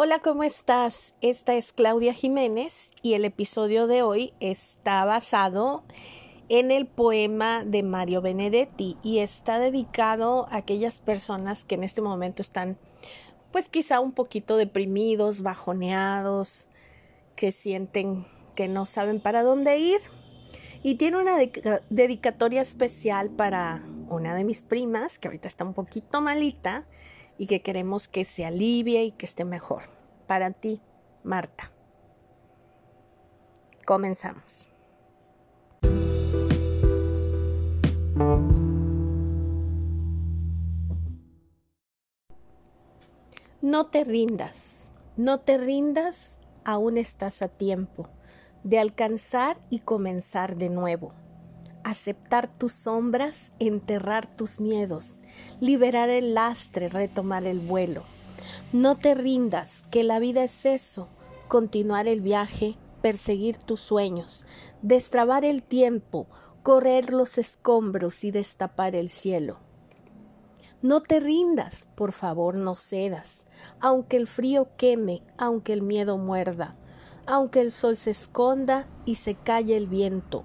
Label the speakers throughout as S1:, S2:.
S1: Hola, ¿cómo estás? Esta es Claudia Jiménez y el episodio de hoy está basado en el poema de Mario Benedetti y está dedicado a aquellas personas que en este momento están pues quizá un poquito deprimidos, bajoneados, que sienten que no saben para dónde ir. Y tiene una dedicatoria especial para una de mis primas, que ahorita está un poquito malita, y que queremos que se alivie y que esté mejor. Para ti, Marta. Comenzamos. No te rindas, no te rindas, aún estás a tiempo de alcanzar y comenzar de nuevo aceptar tus sombras, enterrar tus miedos, liberar el lastre, retomar el vuelo. No te rindas, que la vida es eso, continuar el viaje, perseguir tus sueños, destrabar el tiempo, correr los escombros y destapar el cielo. No te rindas, por favor, no cedas, aunque el frío queme, aunque el miedo muerda, aunque el sol se esconda y se calle el viento,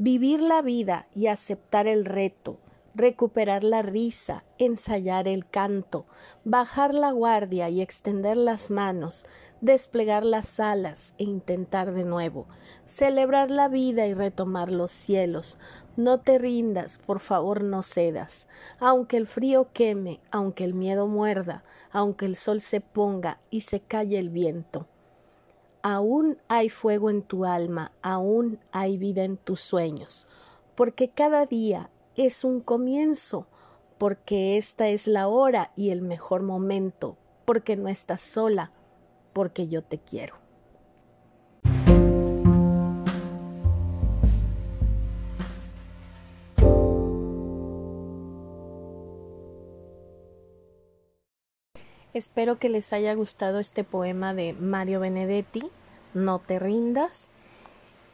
S1: Vivir la vida y aceptar el reto, recuperar la risa, ensayar el canto, bajar la guardia y extender las manos, desplegar las alas e intentar de nuevo, celebrar la vida y retomar los cielos. No te rindas, por favor no cedas, aunque el frío queme, aunque el miedo muerda, aunque el sol se ponga y se calle el viento aún hay fuego en tu alma, aún hay vida en tus sueños, porque cada día es un comienzo, porque esta es la hora y el mejor momento, porque no estás sola, porque yo te quiero. Espero que les haya gustado este poema de Mario Benedetti, No te rindas,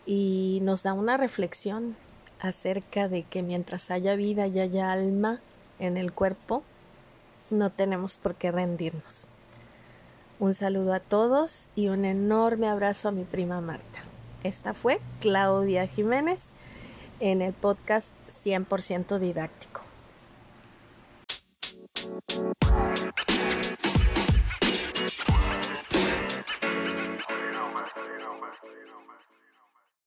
S1: y nos da una reflexión acerca de que mientras haya vida y haya alma en el cuerpo, no tenemos por qué rendirnos. Un saludo a todos y un enorme abrazo a mi prima Marta. Esta fue Claudia Jiménez en el podcast 100% didáctico.